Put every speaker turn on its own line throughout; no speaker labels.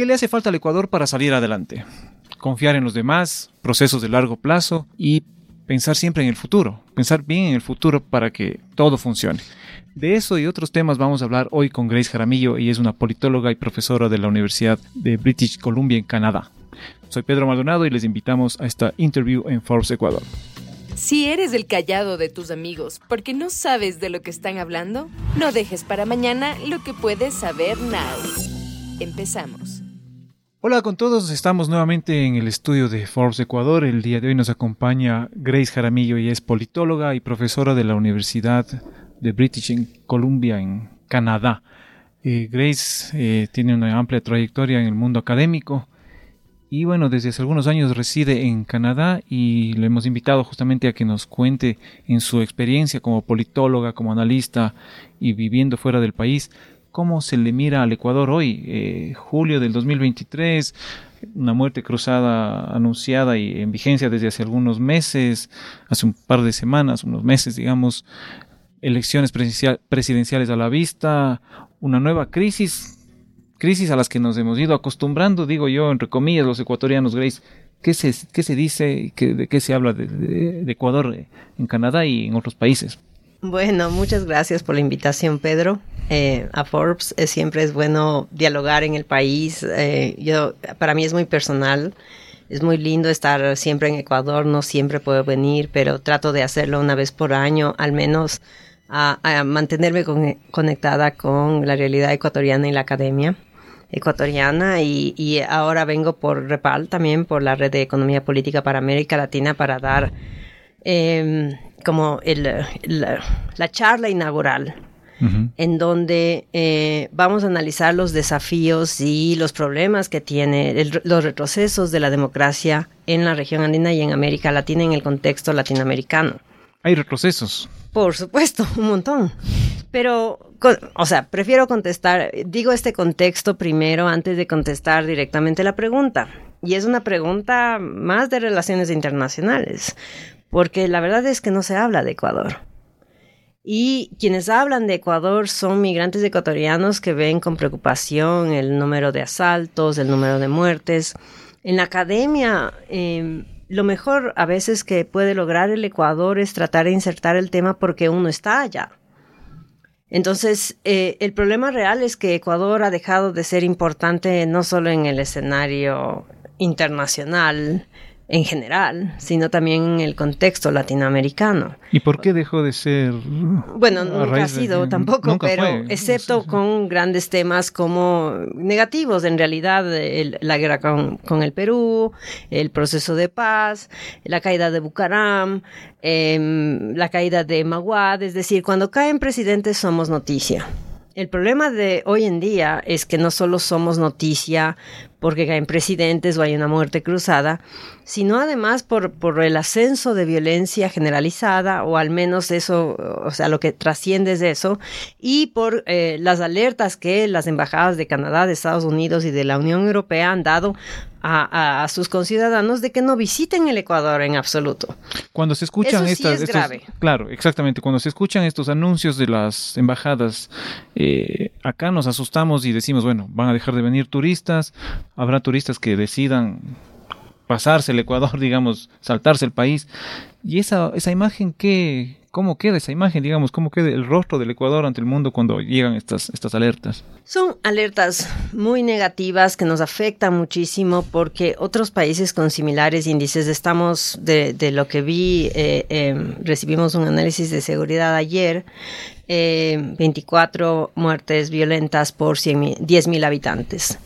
¿Qué le hace falta al Ecuador para salir adelante? Confiar en los demás, procesos de largo plazo y pensar siempre en el futuro, pensar bien en el futuro para que todo funcione. De eso y otros temas vamos a hablar hoy con Grace Jaramillo. y es una politóloga y profesora de la Universidad de British Columbia en Canadá. Soy Pedro Maldonado y les invitamos a esta interview en Forbes Ecuador.
Si eres el callado de tus amigos porque no sabes de lo que están hablando, no dejes para mañana lo que puedes saber now. Empezamos.
Hola con todos, estamos nuevamente en el estudio de Forbes Ecuador. El día de hoy nos acompaña Grace Jaramillo y es politóloga y profesora de la Universidad de British Columbia en Canadá. Eh, Grace eh, tiene una amplia trayectoria en el mundo académico y bueno, desde hace algunos años reside en Canadá y le hemos invitado justamente a que nos cuente en su experiencia como politóloga, como analista y viviendo fuera del país, cómo se le mira al Ecuador hoy, eh, julio del 2023, una muerte cruzada anunciada y en vigencia desde hace algunos meses, hace un par de semanas, unos meses, digamos, elecciones presidenciales a la vista, una nueva crisis, crisis a las que nos hemos ido acostumbrando, digo yo, entre comillas, los ecuatorianos, Grace. ¿Qué se, qué se dice, qué, de qué se habla de, Ecuador en Canadá y en otros países?
Bueno, muchas gracias por la invitación, Pedro. Eh, a Forbes eh, siempre es bueno dialogar en el país. Eh, yo, para mí es muy personal. Es muy lindo estar siempre en Ecuador. No siempre puedo venir, pero trato de hacerlo una vez por año, al menos a, mantenerme conectada con la realidad ecuatoriana y la academia ecuatoriana y, ahora vengo por REPAL también, por la Red de Economía Política para América Latina para dar em, como la, charla inaugural en donde eh, vamos a analizar los desafíos y los problemas que tiene los retrocesos de la democracia en la región andina y en América Latina en el contexto latinoamericano.
Hay retrocesos.
Por supuesto, un montón. Pero, o sea, prefiero contestar, digo este contexto primero antes de contestar directamente la pregunta. Y es una pregunta más de relaciones internacionales, porque la verdad es que no se habla de Ecuador. Y quienes hablan de Ecuador son migrantes ecuatorianos que ven con preocupación el número de asaltos, el número de muertes. En la academia, eh, lo mejor a veces que puede lograr el Ecuador es tratar de insertar el tema porque uno está allá. Entonces, eh, el problema real es que Ecuador ha dejado de ser importante no solo en el escenario internacional, en general, sino también en el contexto latinoamericano.
¿Y por qué dejó de ser?
Bueno, nunca ha sido tampoco, pero excepto con grandes temas como negativos, en realidad, la guerra con, el Perú, el proceso de paz, la caída de Bucaram, em, la caída de Maguad, es decir, cuando caen presidentes somos noticia. El problema de hoy en día es que no solo somos noticia porque caen presidentes o hay una muerte cruzada, sino además por, por el ascenso de violencia generalizada, o al menos eso, o sea, lo que trasciende es eso, y por eh, las alertas que las embajadas de Canadá, de Estados Unidos y de la Unión Europea han dado a, sus conciudadanos de que no visiten el Ecuador en absoluto.
Cuando se escuchan estas, claro, exactamente, cuando se escuchan estos anuncios de las embajadas, eh, acá nos asustamos y decimos, bueno, van a dejar de venir turistas, habrá turistas que decidan pasarse el Ecuador, digamos, saltarse el país. Y esa, esa imagen, ¿qué, ¿cómo queda esa imagen, digamos, cómo queda el rostro del Ecuador ante el mundo cuando llegan estas, estas alertas?
Son alertas muy negativas que nos afectan muchísimo porque otros países con similares índices, estamos, de, de lo que vi, eh, em, recibimos un análisis de seguridad ayer, 24 eh, muertes violentas por 10.000 habitantes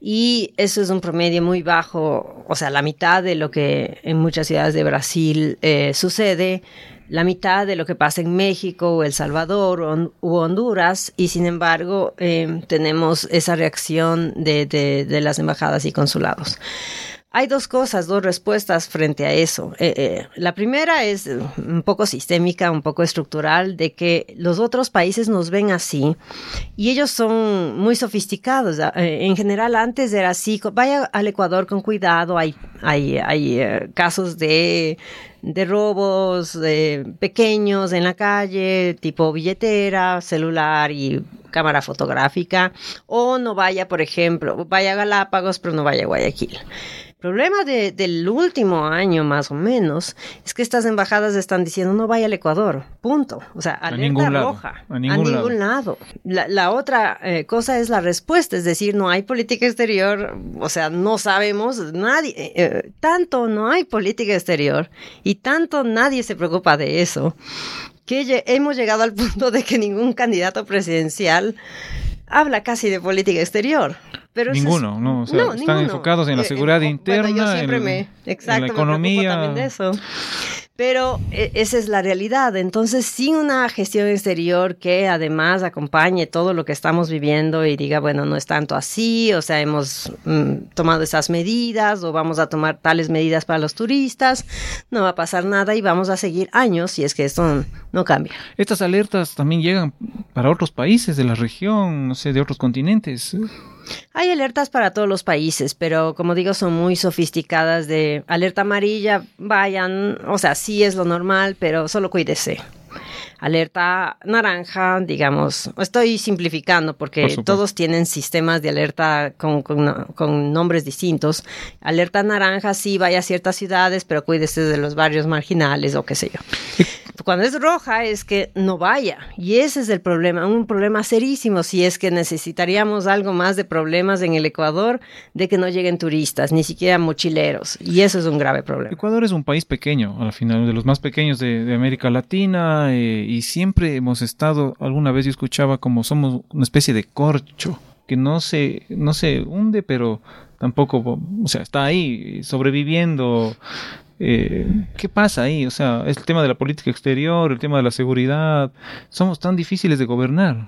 y eso es un promedio muy bajo, o sea, la mitad de lo que en muchas ciudades de Brasil eh, sucede, la mitad de lo que pasa en México o El Salvador o, u Honduras y sin embargo eh, tenemos esa reacción de, de las embajadas y consulados. Hay dos cosas, dos respuestas frente a eso. Eh, eh, la primera es un poco sistémica, un poco estructural, de que los otros países nos ven así y ellos son muy sofisticados. Eh, en general, antes era así, vaya al Ecuador con cuidado, hay Hay, eh, casos de, de robos pequeños en la calle, tipo billetera, celular y cámara fotográfica. O no vaya, por ejemplo, vaya a Galápagos, pero no vaya a Guayaquil problema del último año más o menos es que estas embajadas están diciendo no vaya al Ecuador, punto. O sea, alerta roja. a ningún, lado. La, otra eh, cosa es la respuesta, es decir, no hay política exterior, o sea, no sabemos, nadie, eh, eh, tanto no hay política exterior y tanto nadie se preocupa de eso, que hemos llegado al punto de que ningún candidato presidencial habla casi de política exterior. Pero
ninguno, no, o sea, están enfocados en la eh, seguridad interna, en, me, en, la economía.
también de eso. Pero e, esa es la realidad. Entonces, sin una gestión exterior que además acompañe todo lo que estamos viviendo y diga, bueno, no es tanto así, o sea, hemos mm, tomado esas medidas o vamos a tomar tales medidas para los turistas, no va a pasar nada y vamos a seguir años si es que esto no cambia.
Estas alertas también llegan para otros países de la región, no sé, de otros continentes.
Hay alertas para todos los países, pero como digo, son muy sofisticadas de alerta amarilla, vayan, o sea, sí es lo normal, pero solo cuídese. Alerta naranja, digamos, estoy simplificando porque todos tienen sistemas de alerta con, con, nombres distintos. Alerta naranja, sí, vaya a ciertas ciudades, pero cuídese de los barrios marginales o qué sé yo. Cuando es roja es que no vaya. Y ese es el problema, un problema serísimo si es que necesitaríamos algo más de problemas en el Ecuador de que no lleguen turistas, ni siquiera mochileros. Y eso es un grave problema.
Ecuador es un país pequeño, al final, de los más pequeños de, América Latina. Eh, y siempre hemos estado, alguna vez yo escuchaba como somos una especie de corcho que no se, no se hunde, pero tampoco, o sea, está ahí sobreviviendo eh, ¿Qué pasa ahí? O sea, es el tema de la política exterior, el tema de la seguridad. Somos tan difíciles de gobernar.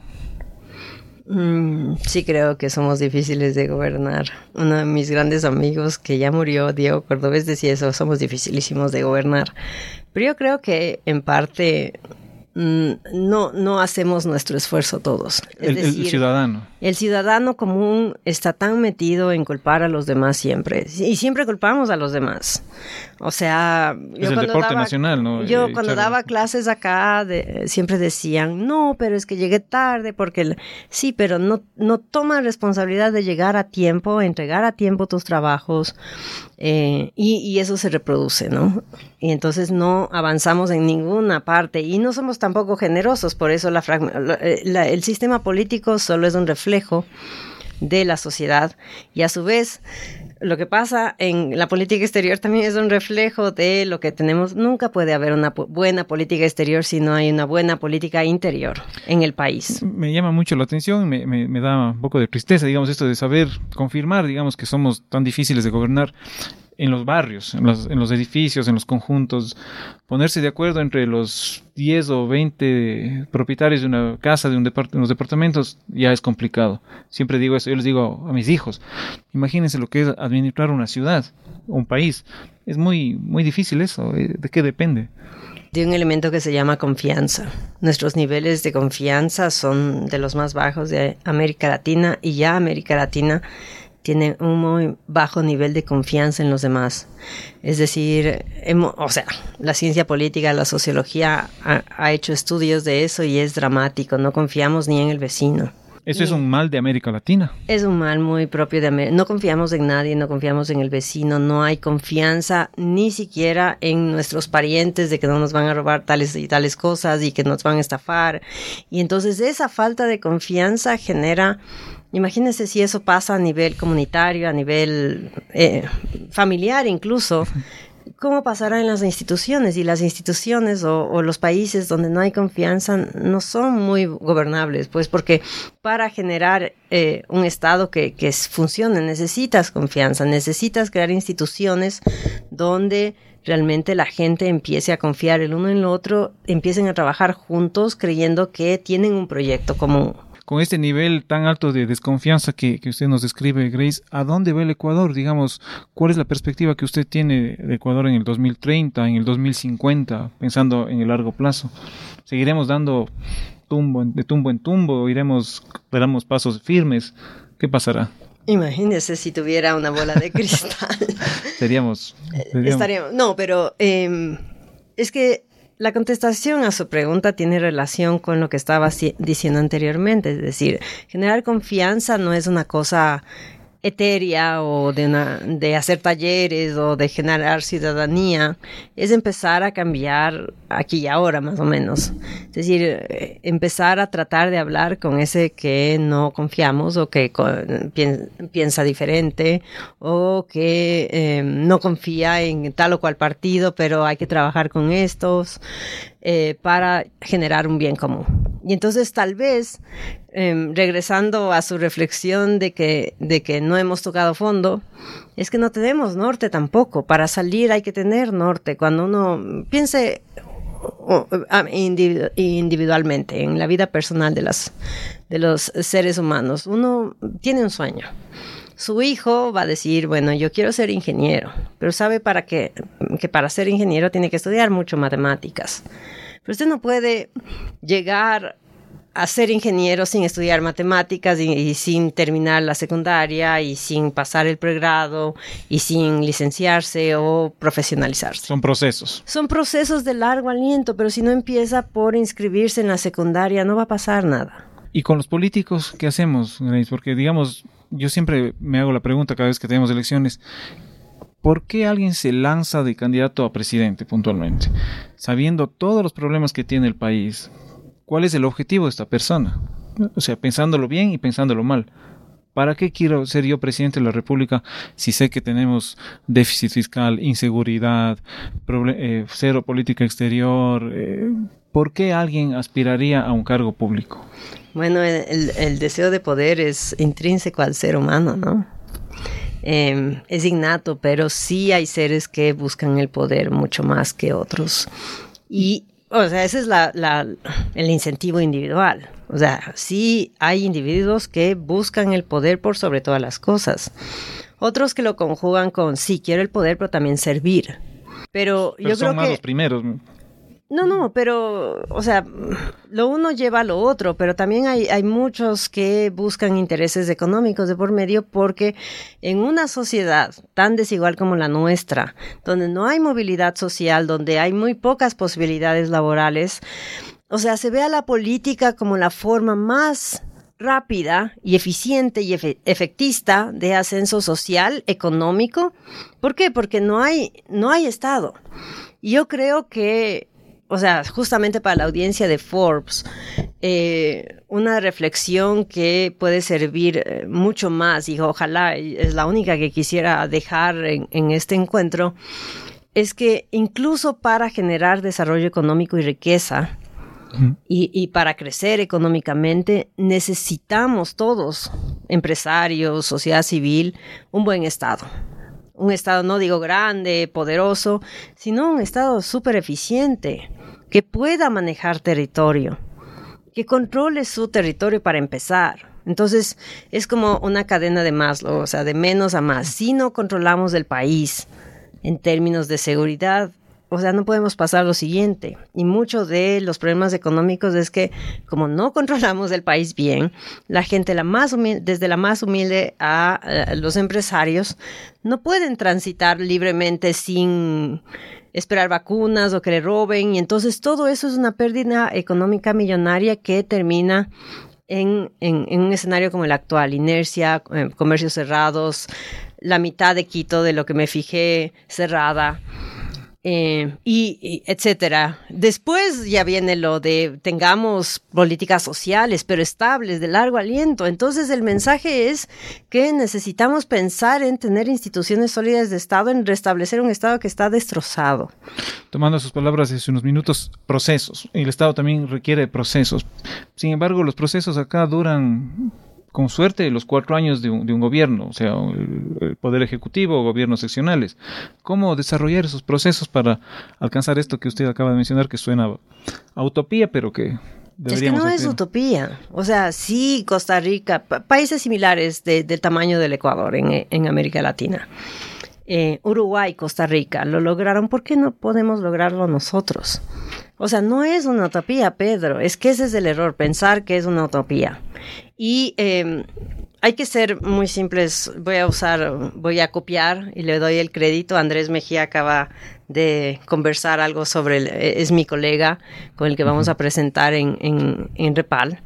Mm, sí creo que somos difíciles de gobernar. Uno de mis grandes amigos que ya murió, Diego Cordobés, decía eso, somos dificilísimos de gobernar. Pero yo creo que en parte Mm, no, no hacemos nuestro esfuerzo todos.
el, ciudadano.
El ciudadano común está tan metido en culpar a los demás siempre. Y siempre culpamos a los demás. O sea,
es el deporte nacional, ¿no?
Yo eh, cuando daba clases acá siempre decían, no, pero es que llegué tarde porque sí, pero no, no toma responsabilidad de llegar a tiempo, entregar a tiempo tus trabajos. Eh, y, eso se reproduce, ¿no? Y entonces no avanzamos en ninguna parte y no somos tampoco generosos, por eso la, eh, el sistema político solo es un reflejo de la sociedad y a su vez lo que pasa en la política exterior también es un reflejo de lo que tenemos. Nunca puede haber una buena política exterior si no hay una buena política interior en el país.
Me llama mucho la atención, me, me da un poco de tristeza, digamos, esto de saber confirmar, digamos, que somos tan difíciles de gobernar en los barrios, en los, en los, edificios, en los conjuntos, ponerse de acuerdo entre los 10 o 20 propietarios de una casa, de un unos departamentos, ya es complicado. Siempre digo eso, yo les digo a mis hijos, imagínense lo que es administrar una ciudad, un país. Es muy, muy difícil eso, eh, ¿de qué depende?
de un elemento que se llama confianza. Nuestros niveles de confianza son de los más bajos de América Latina y ya América Latina tiene un muy bajo nivel de confianza en los demás. Es decir, o sea, la ciencia política, la sociología ha, hecho estudios de eso y es dramático. No confiamos ni en el vecino.
Eso es un mal de América Latina.
Es un mal muy propio de América. No confiamos en nadie, no confiamos en el vecino, no hay confianza ni siquiera en nuestros parientes de que no nos van a robar tales y tales cosas y que nos van a estafar. Y entonces esa falta de confianza genera Imagínense si eso pasa a nivel comunitario, a nivel eh, familiar incluso. ¿Cómo pasará en las instituciones? Y las instituciones o, los países donde no hay confianza no son muy gobernables, pues porque para generar eh, un Estado que, que funcione necesitas confianza, necesitas crear instituciones donde realmente la gente empiece a confiar el uno en el otro, empiecen a trabajar juntos creyendo que tienen un proyecto común
con este nivel tan alto de desconfianza que, usted nos describe, Grace, ¿a dónde va el Ecuador? Digamos, ¿cuál es la perspectiva que usted tiene de Ecuador en el 2030, en el 2050, pensando en el largo plazo? ¿Seguiremos dando tumbo, de tumbo en tumbo? ¿Iremos, damos pasos firmes? ¿Qué pasará?
Imagínese si tuviera una bola de cristal.
seríamos,
Estaríamos. No, pero em, es que la contestación a su pregunta tiene relación con lo que estaba diciendo anteriormente, es decir, generar confianza no es una cosa etérea o de, una, de hacer talleres o de generar ciudadanía, es empezar a cambiar aquí y ahora más o menos. Es decir, eh, empezar a tratar de hablar con ese que no confiamos o que piensa diferente o que eh, no confía en tal o cual partido, pero hay que trabajar con estos eh, para generar un bien común. Y entonces tal vez Em, regresando a su reflexión de que, de que no hemos tocado fondo, es que no tenemos norte tampoco. Para salir hay que tener norte. Cuando uno piense individualmente en la vida personal de, las, de los seres humanos, uno tiene un sueño. Su hijo va a decir, bueno, yo quiero ser ingeniero, pero sabe para qué, que para ser ingeniero tiene que estudiar mucho matemáticas. Pero usted no puede llegar a ser ingeniero sin estudiar matemáticas y, sin terminar la secundaria y sin pasar el pregrado y sin licenciarse o profesionalizarse.
Son procesos.
Son procesos de largo aliento, pero si no empieza por inscribirse en la secundaria no va a pasar nada.
¿Y con los políticos qué hacemos, Grace? Porque digamos, yo siempre me hago la pregunta cada vez que tenemos elecciones, ¿por qué alguien se lanza de candidato a presidente puntualmente? Sabiendo todos los problemas que tiene el país, ¿Cuál es el objetivo de esta persona? O sea, pensándolo bien y pensándolo mal. ¿Para qué quiero ser yo presidente de la República si sé que tenemos déficit fiscal, inseguridad, eh, cero política exterior? Eh, ¿Por qué alguien aspiraría a un cargo público?
Bueno, el, deseo de poder es intrínseco al ser humano, ¿no? Em, es innato, pero sí hay seres que buscan el poder mucho más que otros. Y o sea, ese es la, el incentivo individual. O sea, sí hay individuos que buscan el poder por sobre todas las cosas. Otros que lo conjugan con sí, quiero el poder, pero también servir. Pero, yo son creo más
los primeros.
No, no, pero, o sea, lo uno lleva a lo otro, pero también hay, hay muchos que buscan intereses económicos de por medio porque en una sociedad tan desigual como la nuestra, donde no hay movilidad social, donde hay muy pocas posibilidades laborales, o sea, se ve a la política como la forma más rápida y eficiente y efectista de ascenso social, económico. ¿Por qué? Porque no hay, no hay Estado. Yo creo que o sea, justamente para la audiencia de Forbes, eh, una reflexión que puede servir eh, mucho más y ojalá es la única que quisiera dejar en, este encuentro, es que incluso para generar desarrollo económico y riqueza, y, y, para crecer económicamente necesitamos todos, empresarios, sociedad civil, un buen Estado un Estado, no digo grande, poderoso, sino un Estado súper eficiente, que pueda manejar territorio, que controle su territorio para empezar. Entonces, es como una cadena de más, o sea, de menos a más. Si no controlamos el país en términos de seguridad, o sea, no podemos pasar lo siguiente. Y muchos de los problemas económicos es que como no controlamos el país bien, la gente la más desde la más humilde a, a los empresarios no pueden transitar libremente sin esperar vacunas o que le roben. Y entonces todo eso es una pérdida económica millonaria que termina en, en, un escenario como el actual, inercia, eh, comercios cerrados, la mitad de Quito de lo que me fijé cerrada. Eh, y, etcétera. Después ya viene lo de tengamos políticas sociales, pero estables, de largo aliento. Entonces el mensaje es que necesitamos pensar en tener instituciones sólidas de Estado, en restablecer un Estado que está destrozado.
Tomando sus palabras hace unos minutos, procesos. El Estado también requiere procesos. Sin embargo, los procesos acá duran con suerte los cuatro años de un, gobierno, o sea, el, poder ejecutivo o gobiernos seccionales. ¿Cómo desarrollar esos procesos para alcanzar esto que usted acaba de mencionar, que suena a utopía, pero que.
Es que no es utopía. O sea, sí, Costa Rica, países similares del tamaño del Ecuador en, América Latina. Eh, Uruguay, Costa Rica, lo lograron, ¿por qué no podemos lograrlo nosotros? O sea, no es una utopía, Pedro, es que ese es el error, pensar que es una utopía. Y em, hay que ser muy simples. Voy a usar, voy a copiar y le doy el crédito. Andrés Mejía acaba de conversar algo sobre, el, es mi colega con el que vamos a presentar en, en, en Repal.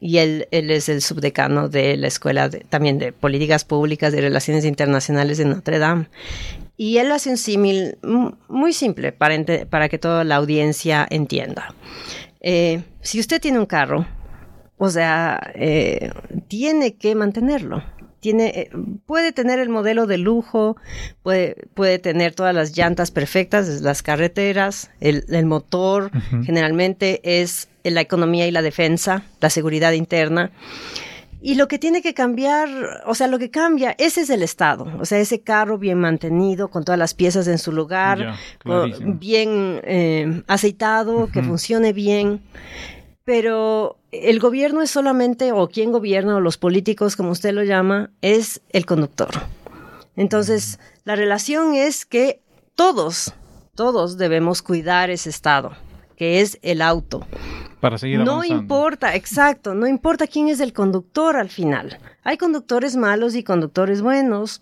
Y él, él, es el subdecano de la Escuela de, también de Políticas Públicas y Relaciones Internacionales de Notre Dame. Y él hace un símil muy simple para, para que toda la audiencia entienda. Eh, si usted tiene un carro, o sea, eh, tiene que mantenerlo. Tiene, eh, puede tener el modelo de lujo, puede, puede tener todas las llantas perfectas, las carreteras, el, el motor, uh -huh. generalmente es la economía y la defensa, la seguridad interna. Y lo que tiene que cambiar, o sea, lo que cambia, ese es el estado. O sea, ese carro bien mantenido, con todas las piezas en su lugar,
Ya,
con-
clarísimo.
bien eh, aceitado, que funcione bien. Pero el gobierno es solamente, o quien gobierna, o los políticos, como usted lo llama, es el conductor. Entonces, la relación es que todos, todos debemos cuidar ese estado, que es el auto.
Para seguir
No importa, exacto, no importa quién es el conductor al final. Hay conductores malos y conductores buenos.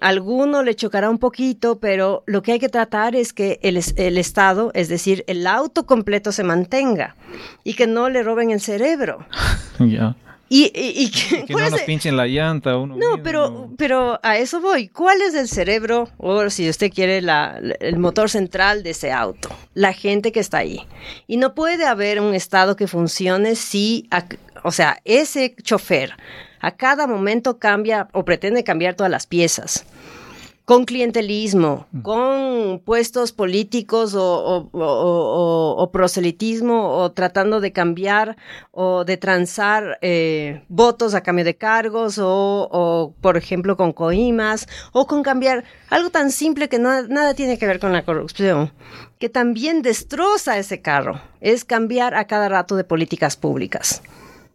Alguno le chocará un poquito, pero lo que hay que tratar es que el, el estado, es decir, el auto completo se mantenga y que no le roben el cerebro.
Ya.
Y, y- y que-
Que
¿cuál
no nos pinchen la llanta. Uno
no,
mismo.
pero, pero a eso voy. ¿Cuál es el cerebro, o si usted quiere, la- el motor central de ese auto? La gente que está ahí. Y no puede haber un estado que funcione si, a- o sea, ese chofer a cada momento cambia o pretende cambiar todas las piezas. Con clientelismo, con puestos políticos o, o- o- o- o proselitismo, o tratando de cambiar o de transar eh, votos a cambio de cargos, o, o, por ejemplo con coimas, o con cambiar algo tan simple que no- nada tiene que ver con la corrupción, que también destroza ese carro, es cambiar a cada rato de políticas públicas.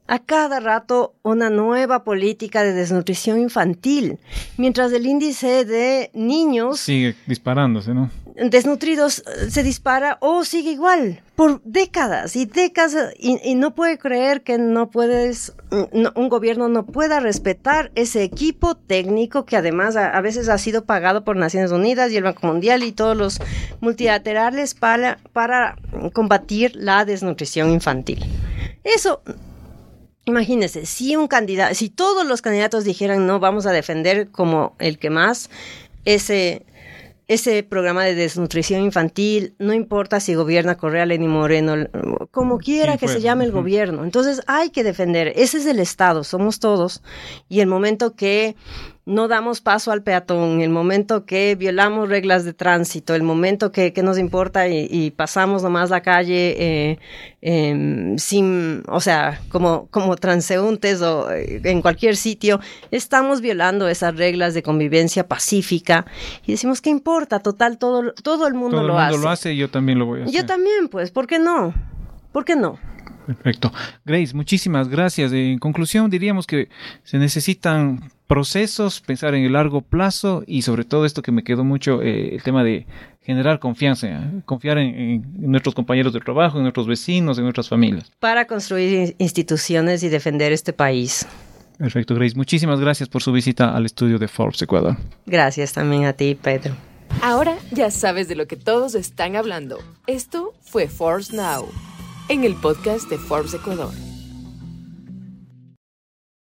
A cada rato una nueva política de desnutrición infantil, mientras el índice de niños
Sigue disparándose, ¿no?
desnutridos eh, se dispara o sigue igual por décadas y décadas y, y no puede creer que no puedes mm, no- un gobierno no pueda respetar ese equipo técnico que además a, a veces ha sido pagado por Naciones Unidas y el Banco Mundial y todos los multilaterales para para combatir la desnutrición infantil. Eso Imagínese, si un candidato, si todos los candidatos dijeran no, vamos a defender como el que más ese, ese programa de desnutrición infantil, no importa si gobierna Correa, Lenín Moreno, como quiera
¿Quién
que se
fuera?
llame el gobierno. Entonces hay que defender, ese es el Estado, somos todos. Y el momento que no damos paso al peatón, el momento que violamos reglas de tránsito, el momento que, que nos importa y, y pasamos nomás la calle eh, em, sin, o sea, como, como transeúntes o eh, en cualquier sitio, estamos violando esas reglas de convivencia pacífica y decimos, ¿qué importa? Total, todo, todo el mundo,
Todo el
lo,
mundo
hace.
lo hace y yo también lo voy a hacer.
Yo también, pues, ¿por qué no? ¿Por qué no?
Perfecto. Grace, muchísimas gracias. En conclusión, diríamos que se necesitan procesos, pensar en el largo plazo y sobre todo esto que me quedó mucho, eh, el tema de generar confianza, ¿eh? confiar en, en- nuestros compañeros de trabajo, en nuestros vecinos, en nuestras familias.
Para construir in- instituciones y defender este país.
Perfecto, Grace. Muchísimas gracias por su visita al estudio de Forbes Ecuador.
Gracias también a ti, Pedro.
Ahora ya sabes de lo que todos están hablando. Esto fue Forbes Now, en el podcast de Forbes Ecuador.